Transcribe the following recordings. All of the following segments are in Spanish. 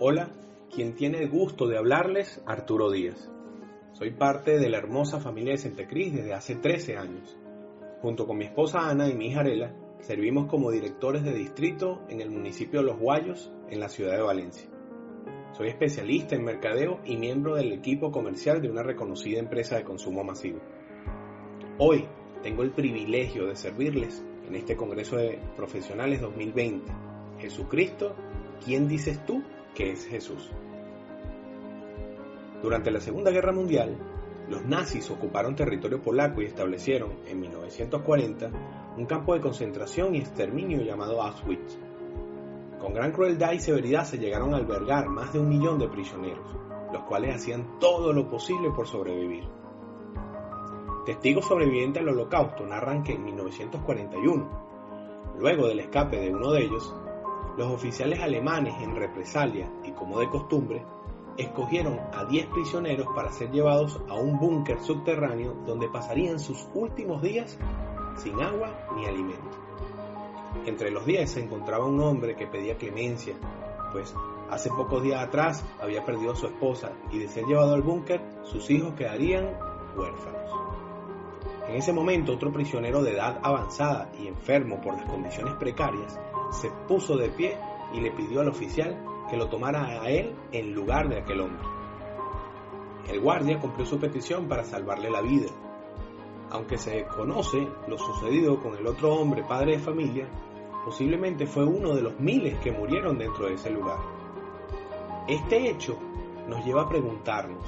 Hola, quien tiene el gusto de hablarles, Arturo Díaz. Soy parte de la hermosa familia de Centecris desde hace 13 años. Junto con mi esposa Ana y mi hija Arela, servimos como directores de distrito en el municipio de Los Guayos, en la ciudad de Valencia. Soy especialista en mercadeo y miembro del equipo comercial de una reconocida empresa de consumo masivo. Hoy tengo el privilegio de servirles en este Congreso de Profesionales 2020. Jesucristo, ¿quién dices tú que es Jesús? Durante la Segunda Guerra Mundial, los nazis ocuparon territorio polaco y establecieron, en 1940, un campo de concentración y exterminio llamado Auschwitz. Con gran crueldad y severidad se llegaron a albergar más de un millón de prisioneros, los cuales hacían todo lo posible por sobrevivir. Testigos sobrevivientes del holocausto narran que en 1941, luego del escape de uno de ellos, los oficiales alemanes en represalia y como de costumbre escogieron a 10 prisioneros para ser llevados a un búnker subterráneo donde pasarían sus últimos días sin agua ni alimento. Entre los 10 se encontraba un hombre que pedía clemencia, pues hace pocos días atrás había perdido a su esposa y de ser llevado al búnker sus hijos quedarían huérfanos. En ese momento otro prisionero de edad avanzada y enfermo por las condiciones precarias se puso de pie y le pidió al oficial que lo tomara a él en lugar de aquel hombre. El guardia cumplió su petición para salvarle la vida. Aunque se conoce lo sucedido con el otro hombre padre de familia, posiblemente fue uno de los miles que murieron dentro de ese lugar. Este hecho nos lleva a preguntarnos,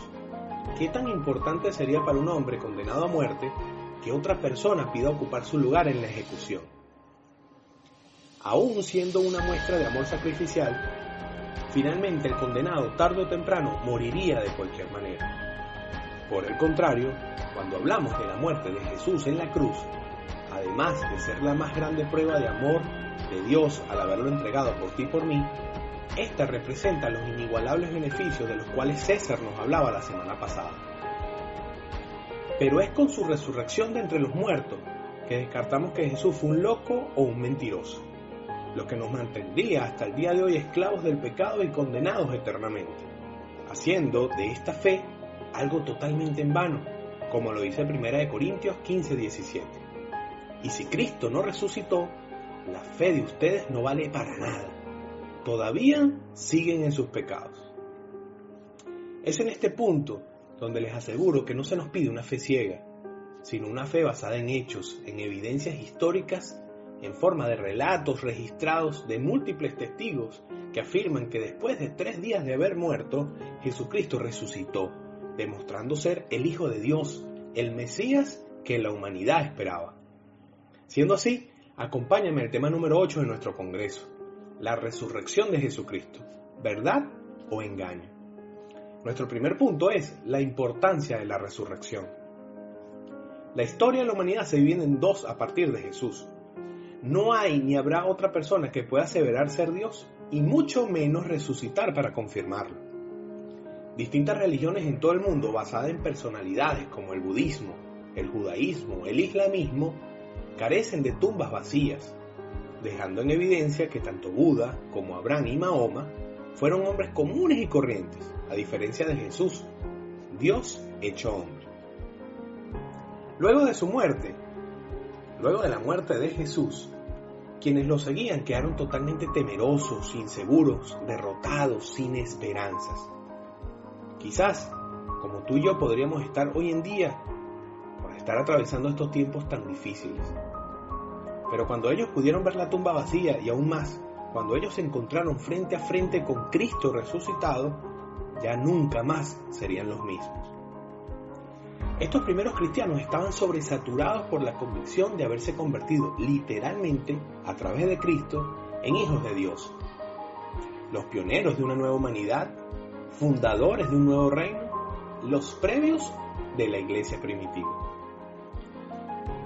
¿qué tan importante sería para un hombre condenado a muerte que otra persona pida ocupar su lugar en la ejecución? Aún siendo una muestra de amor sacrificial, finalmente el condenado tarde o temprano moriría de cualquier manera. Por el contrario, cuando hablamos de la muerte de Jesús en la cruz, además de ser la más grande prueba de amor de Dios al haberlo entregado por ti y por mí, esta representa los inigualables beneficios de los cuales César nos hablaba la semana pasada. Pero es con su resurrección de entre los muertos que descartamos que Jesús fue un loco o un mentiroso lo que nos mantendría hasta el día de hoy esclavos del pecado y condenados eternamente, haciendo de esta fe algo totalmente en vano, como lo dice 1 Corintios 15:17. Y si Cristo no resucitó, la fe de ustedes no vale para nada. Todavía siguen en sus pecados. Es en este punto donde les aseguro que no se nos pide una fe ciega, sino una fe basada en hechos, en evidencias históricas en forma de relatos registrados de múltiples testigos que afirman que después de tres días de haber muerto, Jesucristo resucitó, demostrando ser el Hijo de Dios, el Mesías que la humanidad esperaba. Siendo así, acompáñame al tema número 8 de nuestro Congreso, la resurrección de Jesucristo, ¿verdad o engaño? Nuestro primer punto es la importancia de la resurrección. La historia de la humanidad se divide en dos a partir de Jesús, no hay ni habrá otra persona que pueda aseverar ser Dios y mucho menos resucitar para confirmarlo. Distintas religiones en todo el mundo basadas en personalidades como el budismo, el judaísmo, el islamismo, carecen de tumbas vacías, dejando en evidencia que tanto Buda como Abraham y Mahoma fueron hombres comunes y corrientes, a diferencia de Jesús, Dios hecho hombre. Luego de su muerte, Luego de la muerte de Jesús, quienes lo seguían quedaron totalmente temerosos, inseguros, derrotados, sin esperanzas. Quizás, como tú y yo podríamos estar hoy en día, por estar atravesando estos tiempos tan difíciles. Pero cuando ellos pudieron ver la tumba vacía y aún más, cuando ellos se encontraron frente a frente con Cristo resucitado, ya nunca más serían los mismos. Estos primeros cristianos estaban sobresaturados por la convicción de haberse convertido literalmente, a través de Cristo, en hijos de Dios. Los pioneros de una nueva humanidad, fundadores de un nuevo reino, los previos de la iglesia primitiva.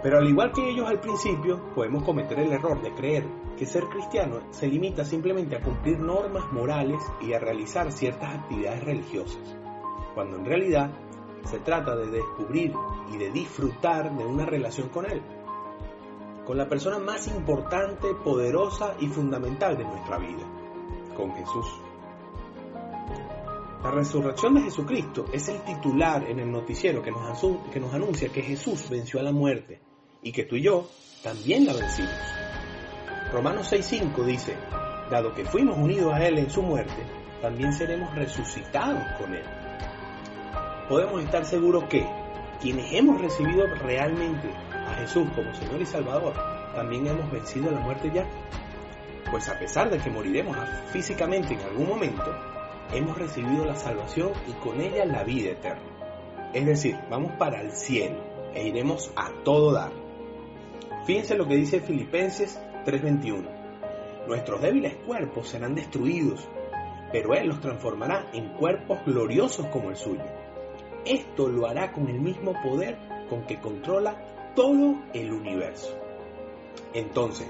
Pero al igual que ellos al principio, podemos cometer el error de creer que ser cristiano se limita simplemente a cumplir normas morales y a realizar ciertas actividades religiosas, cuando en realidad se trata de descubrir y de disfrutar de una relación con Él, con la persona más importante, poderosa y fundamental de nuestra vida, con Jesús. La resurrección de Jesucristo es el titular en el noticiero que nos, anuncia que Jesús venció a la muerte y que tú y yo también la vencimos. Romanos 6.5 dice, dado que fuimos unidos a Él en su muerte, también seremos resucitados con Él. Podemos estar seguros que quienes hemos recibido realmente a Jesús como Señor y Salvador, también hemos vencido la muerte ya. Pues a pesar de que moriremos físicamente en algún momento, hemos recibido la salvación y con ella la vida eterna. Es decir, vamos para el cielo e iremos a todo dar. Fíjense lo que dice Filipenses 3:21. Nuestros débiles cuerpos serán destruidos, pero Él los transformará en cuerpos gloriosos como el suyo. Esto lo hará con el mismo poder con que controla todo el universo. Entonces,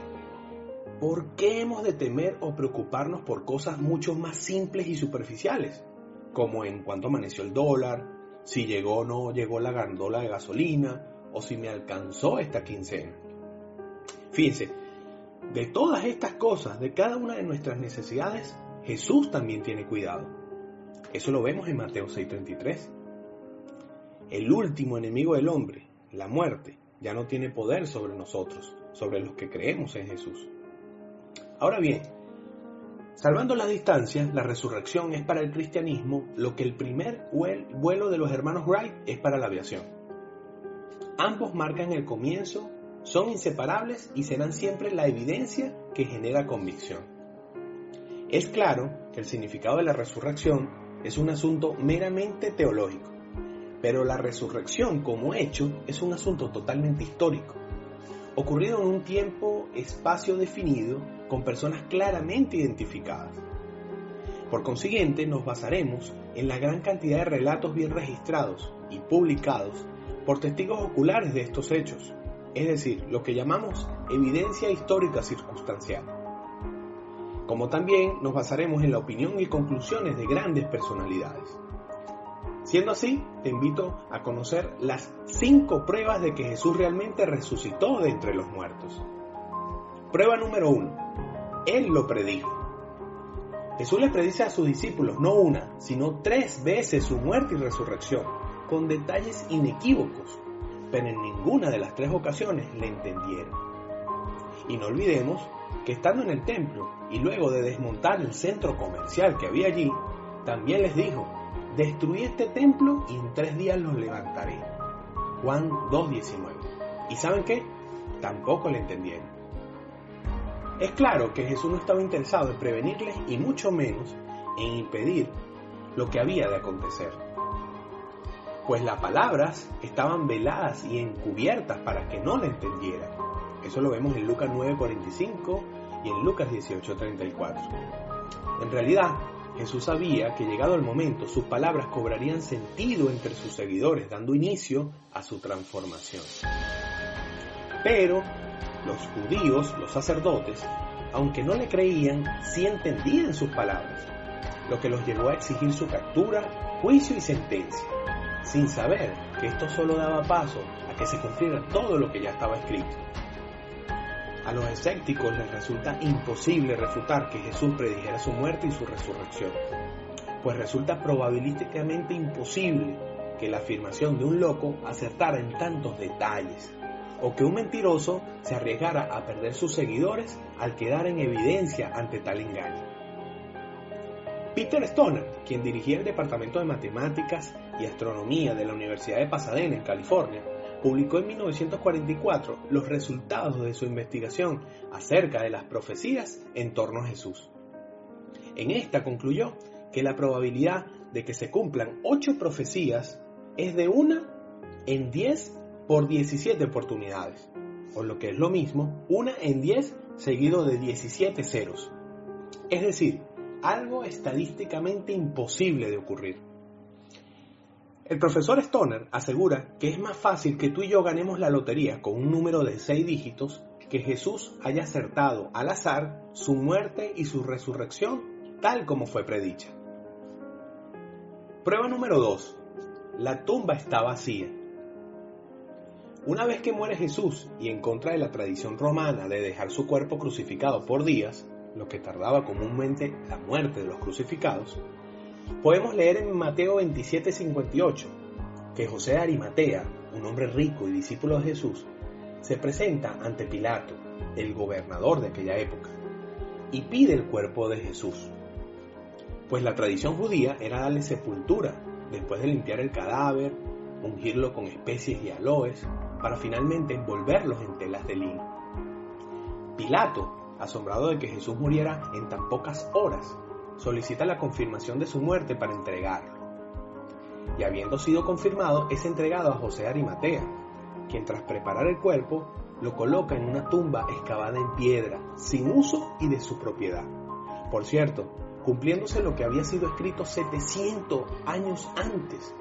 ¿por qué hemos de temer o preocuparnos por cosas mucho más simples y superficiales? Como en cuánto amaneció el dólar, si llegó o no llegó la gandola de gasolina, o si me alcanzó esta quincena. Fíjense, de todas estas cosas, de cada una de nuestras necesidades, Jesús también tiene cuidado. Eso lo vemos en Mateo 6:33. El último enemigo del hombre, la muerte, ya no tiene poder sobre nosotros, sobre los que creemos en Jesús. Ahora bien, salvando las distancias, la resurrección es para el cristianismo lo que el primer vuelo de los hermanos Wright es para la aviación. Ambos marcan el comienzo, son inseparables y serán siempre la evidencia que genera convicción. Es claro que el significado de la resurrección es un asunto meramente teológico, pero la resurrección como hecho es un asunto totalmente histórico ocurrido en un tiempo, espacio definido, con personas claramente identificadas. Por consiguiente, nos basaremos en la gran cantidad de relatos bien registrados y publicados por testigos oculares de estos hechos, es decir, lo que llamamos evidencia histórica circunstancial. Como también nos basaremos en la opinión y conclusiones de grandes personalidades. Siendo así, te invito a conocer las cinco pruebas de que Jesús realmente resucitó de entre los muertos. Prueba número uno. Él lo predijo. Jesús le predice a sus discípulos no una, sino tres veces su muerte y resurrección, con detalles inequívocos, pero en ninguna de las tres ocasiones le entendieron. Y no olvidemos que estando en el templo y luego de desmontar el centro comercial que había allí, también les dijo, destruí este templo y en tres días los levantaré. Juan 2.19. ¿Y saben qué? Tampoco le entendieron. Es claro que Jesús no estaba interesado en prevenirles y mucho menos en impedir lo que había de acontecer. Pues las palabras estaban veladas y encubiertas para que no le entendieran. Eso lo vemos en Lucas 9:45 y en Lucas 18:34. En realidad, Jesús sabía que llegado el momento sus palabras cobrarían sentido entre sus seguidores, dando inicio a su transformación. Pero los judíos, los sacerdotes, aunque no le creían, sí entendían sus palabras, lo que los llevó a exigir su captura, juicio y sentencia, sin saber que esto solo daba paso a que se cumpliera todo lo que ya estaba escrito. Los escépticos les resulta imposible refutar que Jesús predijera su muerte y su resurrección, pues resulta probabilísticamente imposible que la afirmación de un loco acertara en tantos detalles, o que un mentiroso se arriesgara a perder sus seguidores al quedar en evidencia ante tal engaño. Peter Stoner, quien dirigía el Departamento de Matemáticas y Astronomía de la Universidad de Pasadena, en California, publicó en 1944 los resultados de su investigación acerca de las profecías en torno a Jesús. En esta concluyó que la probabilidad de que se cumplan ocho profecías es de una en 10 por 17 oportunidades, o lo que es lo mismo, una en 10 seguido de 17 ceros. Es decir, algo estadísticamente imposible de ocurrir. El profesor Stoner asegura que es más fácil que tú y yo ganemos la lotería con un número de seis dígitos que Jesús haya acertado al azar su muerte y su resurrección tal como fue predicha. Prueba número 2. La tumba está vacía. Una vez que muere Jesús y en contra de la tradición romana de dejar su cuerpo crucificado por días, lo que tardaba comúnmente la muerte de los crucificados, Podemos leer en Mateo 27:58 que José Arimatea, un hombre rico y discípulo de Jesús, se presenta ante Pilato, el gobernador de aquella época, y pide el cuerpo de Jesús. Pues la tradición judía era darle sepultura después de limpiar el cadáver, ungirlo con especies y aloes, para finalmente envolverlos en telas de lino. Pilato, asombrado de que Jesús muriera en tan pocas horas, solicita la confirmación de su muerte para entregarlo. Y habiendo sido confirmado, es entregado a José Arimatea, quien tras preparar el cuerpo lo coloca en una tumba excavada en piedra, sin uso y de su propiedad. Por cierto, cumpliéndose lo que había sido escrito 700 años antes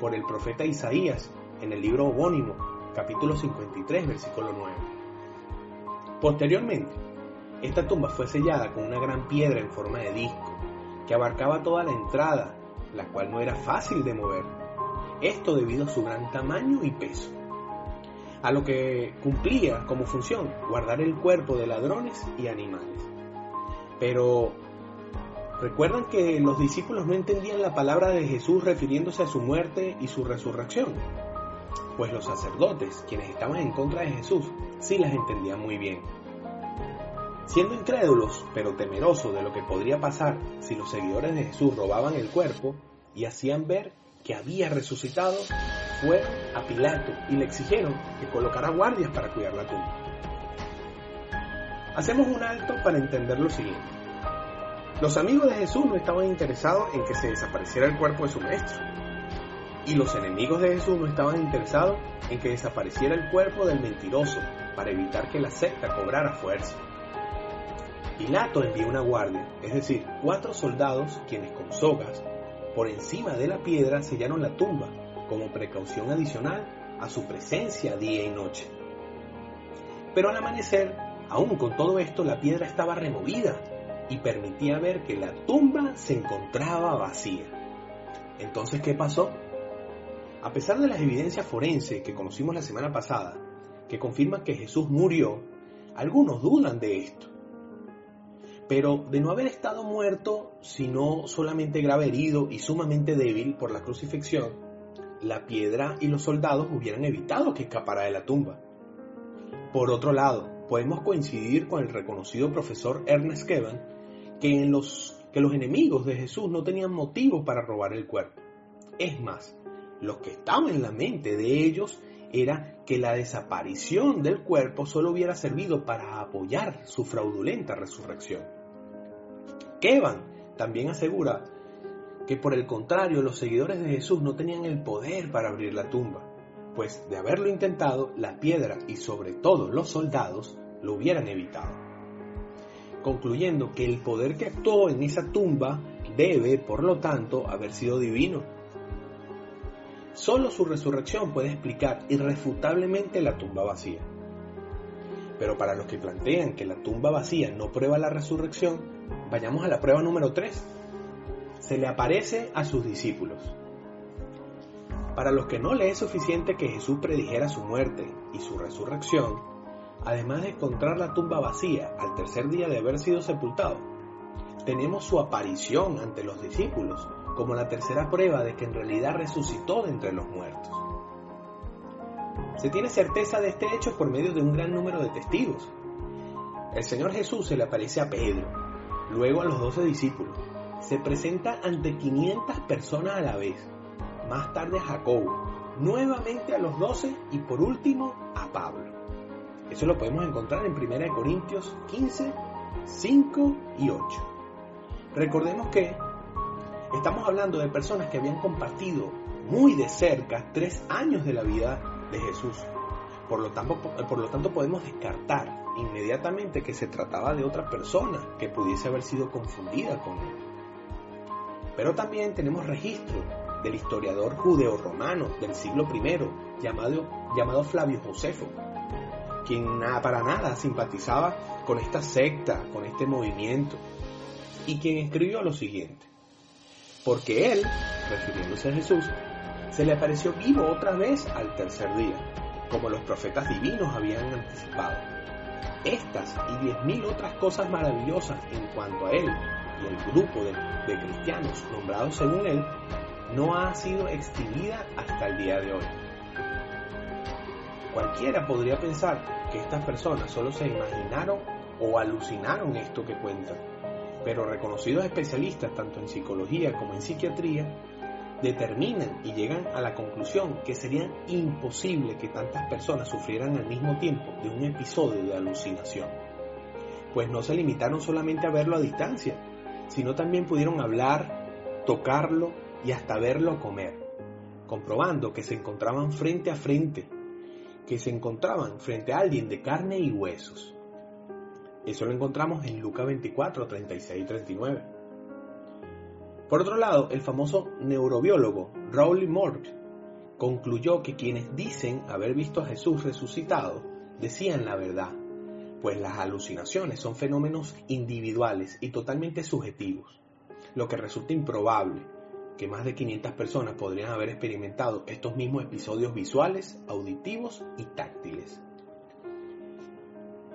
por el profeta Isaías en el libro homónimo, capítulo 53, versículo 9. Posteriormente, esta tumba fue sellada con una gran piedra en forma de disco, que abarcaba toda la entrada, la cual no era fácil de mover. Esto debido a su gran tamaño y peso. A lo que cumplía como función guardar el cuerpo de ladrones y animales. Pero ¿Recuerdan que los discípulos no entendían la palabra de Jesús refiriéndose a su muerte y su resurrección? Pues los sacerdotes, quienes estaban en contra de Jesús, sí las entendían muy bien. Siendo incrédulos, pero temerosos de lo que podría pasar si los seguidores de Jesús robaban el cuerpo y hacían ver que había resucitado, fue a Pilato y le exigieron que colocara guardias para cuidar la tumba. Hacemos un alto para entender lo siguiente. Los amigos de Jesús no estaban interesados en que se desapareciera el cuerpo de su maestro. Y los enemigos de Jesús no estaban interesados en que desapareciera el cuerpo del mentiroso para evitar que la secta cobrara fuerza. Pilato envió una guardia, es decir, cuatro soldados quienes con sogas por encima de la piedra sellaron la tumba como precaución adicional a su presencia día y noche. Pero al amanecer, aún con todo esto, la piedra estaba removida y permitía ver que la tumba se encontraba vacía. Entonces, ¿qué pasó? A pesar de las evidencias forenses que conocimos la semana pasada, que confirman que Jesús murió, algunos dudan de esto. Pero de no haber estado muerto, sino solamente grave herido y sumamente débil por la crucifixión, la piedra y los soldados hubieran evitado que escapara de la tumba. Por otro lado, podemos coincidir con el reconocido profesor Ernest Kevan que, los, que los enemigos de Jesús no tenían motivos para robar el cuerpo. Es más, lo que estaba en la mente de ellos era que la desaparición del cuerpo solo hubiera servido para apoyar su fraudulenta resurrección. Kevan también asegura que por el contrario los seguidores de Jesús no tenían el poder para abrir la tumba, pues de haberlo intentado, la piedra y sobre todo los soldados lo hubieran evitado concluyendo que el poder que actuó en esa tumba debe, por lo tanto, haber sido divino. Solo su resurrección puede explicar irrefutablemente la tumba vacía. Pero para los que plantean que la tumba vacía no prueba la resurrección, vayamos a la prueba número 3. Se le aparece a sus discípulos. Para los que no le es suficiente que Jesús predijera su muerte y su resurrección, además de encontrar la tumba vacía al tercer día de haber sido sepultado, tenemos su aparición ante los discípulos como la tercera prueba de que en realidad resucitó de entre los muertos. Se tiene certeza de este hecho por medio de un gran número de testigos. El Señor Jesús se le aparece a Pedro, luego a los doce discípulos, se presenta ante 500 personas a la vez, más tarde a Jacobo, nuevamente a los doce y por último a Pablo. Eso lo podemos encontrar en 1 Corintios 15, 5 y 8. Recordemos que estamos hablando de personas que habían compartido muy de cerca tres años de la vida de Jesús. Por lo, tanto, por lo tanto, podemos descartar inmediatamente que se trataba de otra persona que pudiese haber sido confundida con él. Pero también tenemos registro del historiador judeo-romano del siglo I llamado, llamado Flavio Josefo, quien nada, para nada simpatizaba con esta secta, con este movimiento, y quien escribió lo siguiente. Porque él, refiriéndose a Jesús, se le apareció vivo otra vez al tercer día, como los profetas divinos habían anticipado. Estas y diez mil otras cosas maravillosas en cuanto a él y el grupo de, cristianos nombrados según él no ha sido extinguida hasta el día de hoy. Cualquiera podría pensar que estas personas solo se imaginaron o alucinaron esto que cuentan, pero reconocidos especialistas tanto en psicología como en psiquiatría determinan y llegan a la conclusión que sería imposible que tantas personas sufrieran al mismo tiempo de un episodio de alucinación, pues no se limitaron solamente a verlo a distancia, sino también pudieron hablar, tocarlo y hasta verlo comer, comprobando que se encontraban frente a frente, que se encontraban frente a alguien de carne y huesos. Eso lo encontramos en Lucas 24, 36 y 39. Por otro lado, el famoso neurobiólogo Rowley Morgue concluyó que quienes dicen haber visto a Jesús resucitado decían la verdad, pues las alucinaciones son fenómenos individuales y totalmente subjetivos, lo que resulta improbable que más de 500 personas podrían haber experimentado estos mismos episodios visuales, auditivos y táctiles.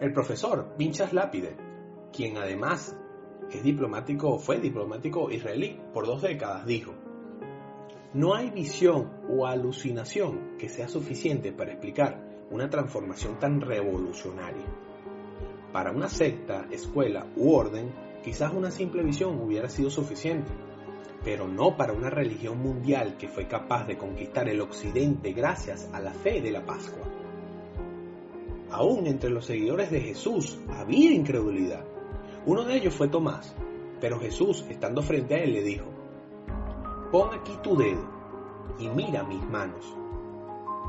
El profesor Vinchas Lapide, quien además es diplomático, fue diplomático israelí por dos décadas, dijo, no hay visión o alucinación que sea suficiente para explicar una transformación tan revolucionaria. Para una secta, escuela u orden, quizás una simple visión hubiera sido suficiente, pero no para una religión mundial que fue capaz de conquistar el occidente gracias a la fe de la Pascua. Aún entre los seguidores de Jesús había incredulidad. Uno de ellos fue Tomás, pero Jesús, estando frente a él, le dijo, Pon aquí tu dedo y mira mis manos,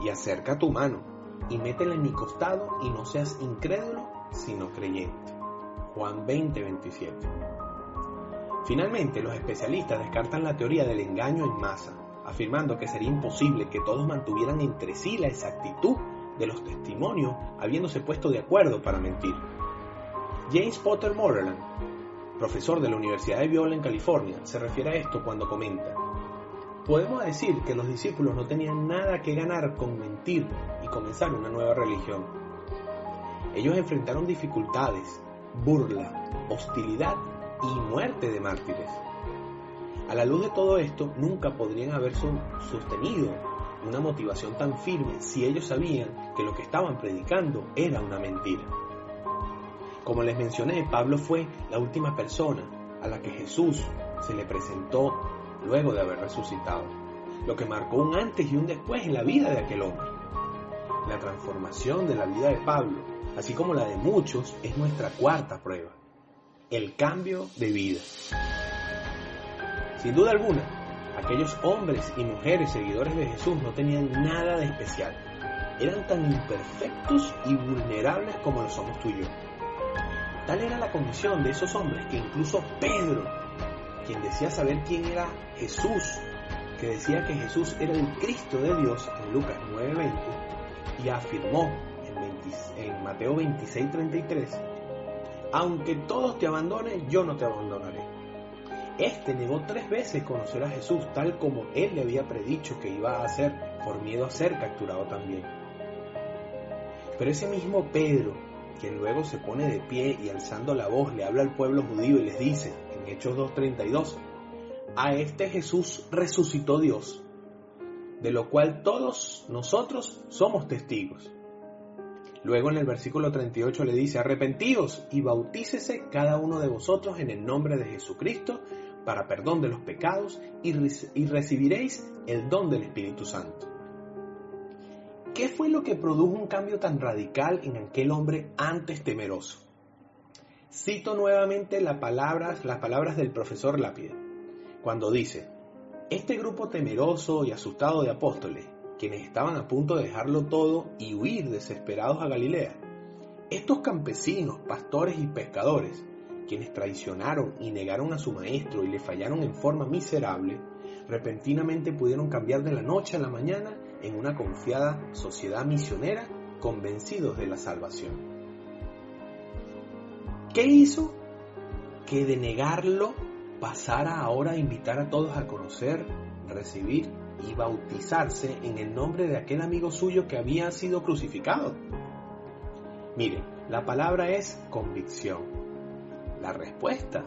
y acerca tu mano y métela en mi costado y no seas incrédulo, sino creyente. Juan 20, 27. Finalmente, los especialistas descartan la teoría del engaño en masa, afirmando que sería imposible que todos mantuvieran entre sí la exactitud de los testimonios habiéndose puesto de acuerdo para mentir. James Potter Moreland, profesor de la Universidad de Biola en California, se refiere a esto cuando comenta, podemos decir que los discípulos no tenían nada que ganar con mentir y comenzar una nueva religión. Ellos enfrentaron dificultades, burla, hostilidad y muerte de mártires. A la luz de todo esto, nunca podrían haber sostenido una motivación tan firme si ellos sabían que lo que estaban predicando era una mentira. Como les mencioné, Pablo fue la última persona a la que Jesús se le presentó luego de haber resucitado, lo que marcó un antes y un después en la vida de aquel hombre. La transformación de la vida de Pablo, así como la de muchos, es nuestra cuarta prueba, el cambio de vida. Sin duda alguna, aquellos hombres y mujeres seguidores de Jesús no tenían nada de especial. Eran tan imperfectos y vulnerables como lo somos tú y yo. Tal era la condición de esos hombres que incluso Pedro, quien decía saber quién era Jesús, que decía que Jesús era el Cristo de Dios en Lucas 9:20, y afirmó en, en Mateo 26:33, aunque todos te abandonen, yo no te abandonaré. Este negó tres veces conocer a Jesús tal como él le había predicho que iba a hacer por miedo a ser capturado también. Pero ese mismo Pedro, quien luego se pone de pie y alzando la voz le habla al pueblo judío y les dice, en Hechos 2.32, a este Jesús resucitó Dios, de lo cual todos nosotros somos testigos. Luego en el versículo 38 le dice, arrepentíos y bautícese cada uno de vosotros en el nombre de Jesucristo para perdón de los pecados y recibiréis el don del Espíritu Santo. ¿Qué fue lo que produjo un cambio tan radical en aquel hombre antes temeroso? Cito nuevamente las palabras, del profesor Lápide, cuando dice, este grupo temeroso y asustado de apóstoles, quienes estaban a punto de dejarlo todo y huir desesperados a Galilea, estos campesinos, pastores y pescadores, quienes traicionaron y negaron a su maestro y le fallaron en forma miserable, repentinamente pudieron cambiar de la noche a la mañana en una confiada sociedad misionera convencidos de la salvación. ¿Qué hizo? Que de negarlo pasara ahora a invitar a todos a conocer, recibir y bautizarse en el nombre de aquel amigo suyo que había sido crucificado. Mire, la palabra es convicción. La respuesta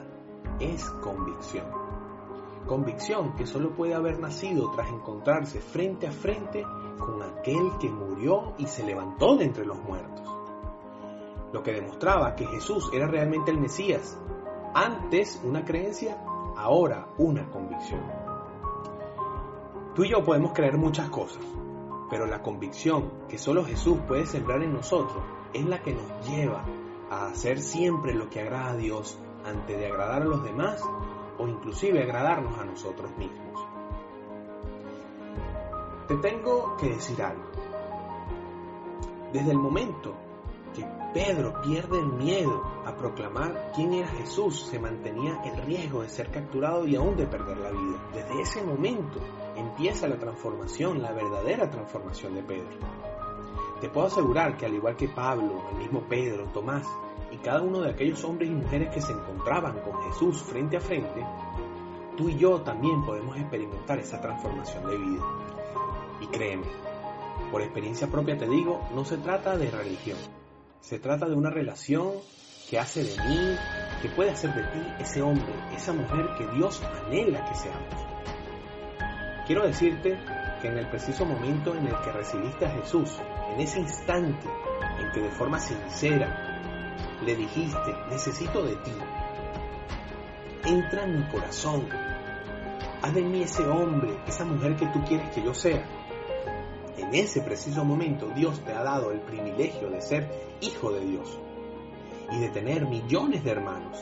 es convicción. Convicción que solo puede haber nacido tras encontrarse frente a frente con aquel que murió y se levantó de entre los muertos. Lo que demostraba que Jesús era realmente el Mesías. Antes una creencia, ahora una convicción. Tú y yo podemos creer muchas cosas, pero la convicción que solo Jesús puede sembrar en nosotros es la que nos lleva a hacer siempre lo que agrada a Dios antes de agradar a los demás o inclusive agradarnos a nosotros mismos. Te tengo que decir algo. Desde el momento que Pedro pierde el miedo a proclamar quién era Jesús, se mantenía el riesgo de ser capturado y aún de perder la vida. Desde ese momento empieza la transformación, la verdadera transformación de Pedro. Te puedo asegurar que al igual que Pablo, el mismo Pedro, Tomás y cada uno de aquellos hombres y mujeres que se encontraban con Jesús frente a frente, tú y yo también podemos experimentar esa transformación de vida. Y créeme, por experiencia propia te digo, no se trata de religión, se trata de una relación que hace de mí, que puede hacer de ti ese hombre, esa mujer que Dios anhela que seamos. Quiero decirte que en el preciso momento en el que recibiste a Jesús, en ese instante en que de forma sincera le dijiste, necesito de ti, entra en mi corazón, haz de mí ese hombre, esa mujer que tú quieres que yo sea. En ese preciso momento Dios te ha dado el privilegio de ser hijo de Dios y de tener millones de hermanos,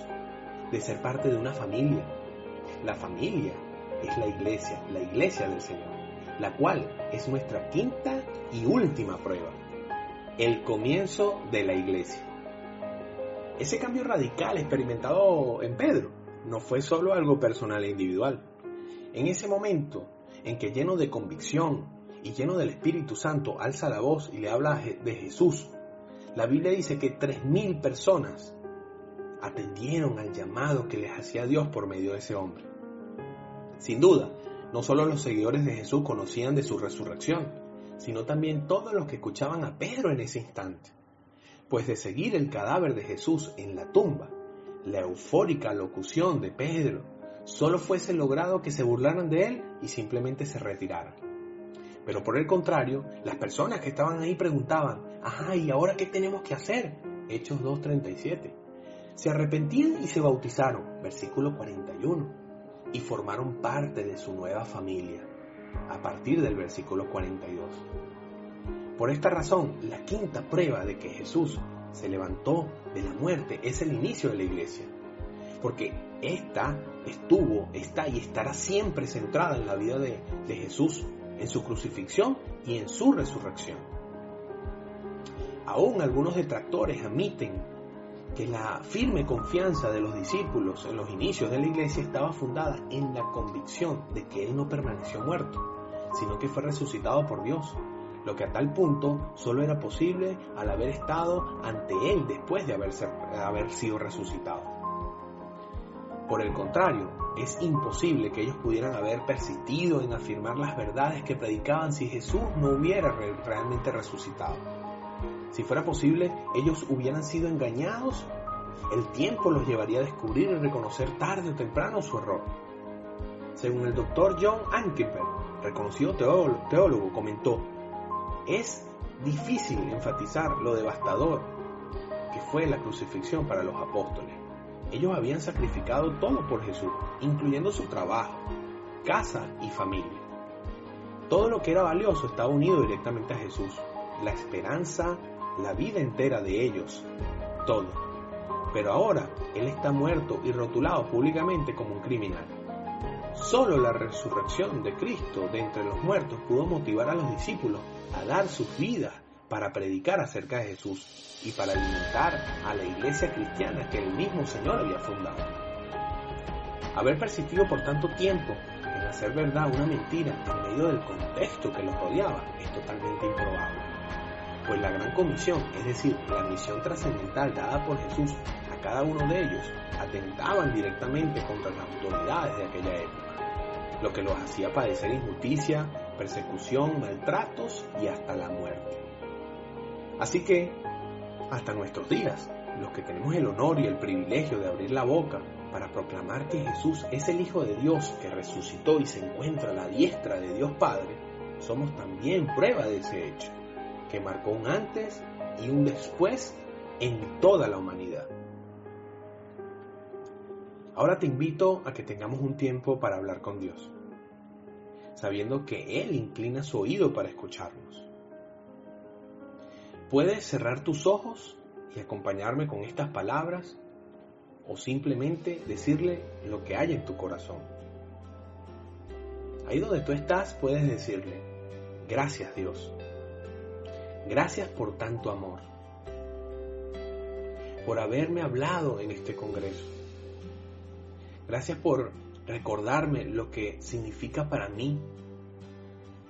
de ser parte de una familia. La familia es la iglesia, la iglesia del Señor, la cual es nuestra quinta y última prueba, el comienzo de la iglesia. Ese cambio radical experimentado en Pedro no fue solo algo personal e individual. En ese momento en que lleno de convicción y lleno del Espíritu Santo alza la voz y le habla de Jesús, la Biblia dice que tres mil personas atendieron al llamado que les hacía Dios por medio de ese hombre. Sin duda, no solo los seguidores de Jesús conocían de su resurrección, sino también todos los que escuchaban a Pedro en ese instante. Pues de seguir el cadáver de Jesús en la tumba, la eufórica locución de Pedro solo fuese logrado que se burlaran de él y simplemente se retiraran. Pero por el contrario, las personas que estaban ahí preguntaban, ajá, ¿y ahora qué tenemos que hacer? Hechos 2.37. Se arrepentían y se bautizaron, versículo 41 y formaron parte de su nueva familia, a partir del versículo 42. Por esta razón, la quinta prueba de que Jesús se levantó de la muerte es el inicio de la iglesia, porque esta estuvo, está y estará siempre centrada en la vida de, de Jesús, en su crucifixión y en su resurrección. Aún algunos detractores admiten que la firme confianza de los discípulos en los inicios de la iglesia estaba fundada en la convicción de que Él no permaneció muerto, sino que fue resucitado por Dios, lo que a tal punto solo era posible al haber estado ante Él después de haber, sido resucitado. Por el contrario, es imposible que ellos pudieran haber persistido en afirmar las verdades que predicaban si Jesús no hubiera realmente resucitado. Si fuera posible, ellos hubieran sido engañados, el tiempo los llevaría a descubrir y reconocer tarde o temprano su error. Según el doctor John Ankeper, reconocido teólogo, comentó, es difícil enfatizar lo devastador que fue la crucifixión para los apóstoles. Ellos habían sacrificado todo por Jesús, incluyendo su trabajo, casa y familia. Todo lo que era valioso estaba unido directamente a Jesús. La esperanza, la vida entera de ellos, todo. Pero ahora Él está muerto y rotulado públicamente como un criminal. Solo la resurrección de Cristo de entre los muertos pudo motivar a los discípulos a dar sus vidas para predicar acerca de Jesús y para alimentar a la iglesia cristiana que el mismo Señor había fundado. Haber persistido por tanto tiempo en hacer verdad una mentira en medio del contexto que los rodeaba es totalmente improbable pues la gran comisión, es decir, la misión trascendental dada por Jesús a cada uno de ellos, atentaban directamente contra las autoridades de aquella época, lo que los hacía padecer injusticia, persecución, maltratos y hasta la muerte. Así que, hasta nuestros días, los que tenemos el honor y el privilegio de abrir la boca para proclamar que Jesús es el Hijo de Dios que resucitó y se encuentra a la diestra de Dios Padre, somos también prueba de ese hecho, que marcó un antes y un después en toda la humanidad. Ahora te invito a que tengamos un tiempo para hablar con Dios, sabiendo que Él inclina su oído para escucharnos. Puedes cerrar tus ojos y acompañarme con estas palabras o simplemente decirle lo que hay en tu corazón. Ahí donde tú estás puedes decirle, gracias Dios, gracias por tanto amor, por haberme hablado en este Congreso, gracias por recordarme lo que significa para mí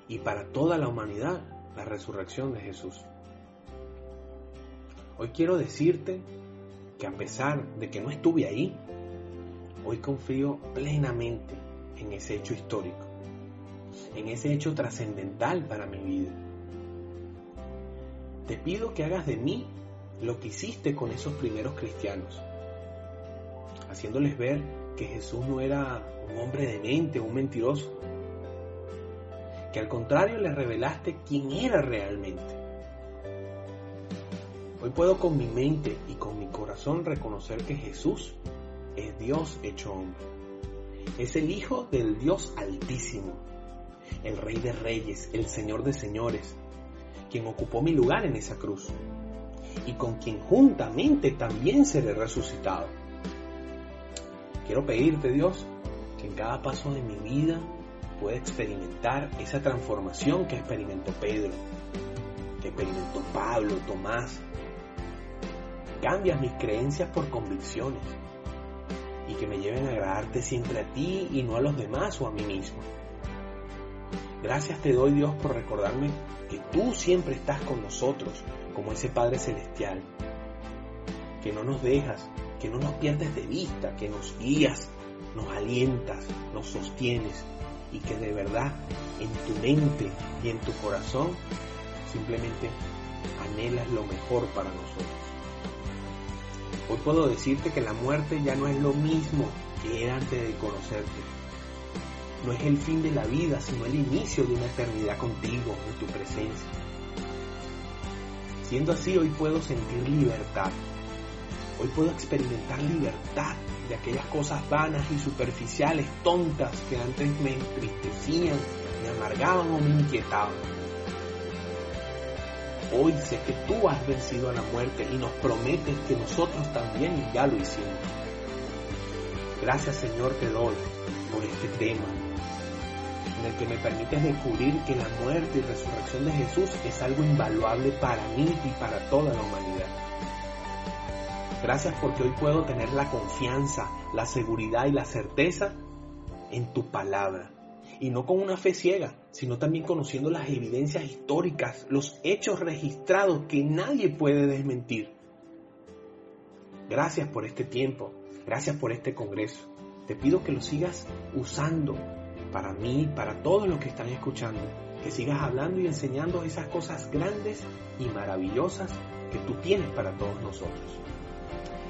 y para toda la humanidad la resurrección de Jesús. Hoy quiero decirte que a pesar de que no estuve ahí, hoy confío plenamente en ese hecho histórico, en ese hecho trascendental para mi vida. Te pido que hagas de mí lo que hiciste con esos primeros cristianos, haciéndoles ver que Jesús no era un hombre de mente, un mentiroso, que al contrario le revelaste quién era realmente Hoy puedo con mi mente y con mi corazón reconocer que Jesús es Dios hecho hombre. Es el Hijo del Dios Altísimo, el Rey de Reyes, el Señor de Señores, quien ocupó mi lugar en esa cruz y con quien juntamente también seré resucitado. Quiero pedirte, Dios, que en cada paso de mi vida pueda experimentar esa transformación que experimentó Pedro, que experimentó Pablo, Tomás, cambias mis creencias por convicciones y que me lleven a agradarte siempre a ti y no a los demás o a mí mismo. Gracias te doy Dios por recordarme que tú siempre estás con nosotros como ese Padre Celestial, que no nos dejas, que no nos pierdes de vista, que nos guías, nos alientas, nos sostienes y que de verdad en tu mente y en tu corazón simplemente anhelas lo mejor para nosotros. Hoy puedo decirte que la muerte ya no es lo mismo que era antes de conocerte. No es el fin de la vida, sino el inicio de una eternidad contigo, en tu presencia. Siendo así, hoy puedo sentir libertad. Hoy puedo experimentar libertad de aquellas cosas vanas y superficiales, tontas, que antes me entristecían, me amargaban o me inquietaban. Hoy sé que tú has vencido a la muerte y nos prometes que nosotros también ya lo hicimos. Gracias Señor te doy por este tema en el que me permites descubrir que la muerte y resurrección de Jesús es algo invaluable para mí y para toda la humanidad. Gracias porque hoy puedo tener la confianza, la seguridad y la certeza en tu palabra y no con una fe ciega, sino también conociendo las evidencias históricas, los hechos registrados que nadie puede desmentir. Gracias por este tiempo, gracias por este congreso. Te pido que lo sigas usando para mí, para todos los que están escuchando, que sigas hablando y enseñando esas cosas grandes y maravillosas que tú tienes para todos nosotros.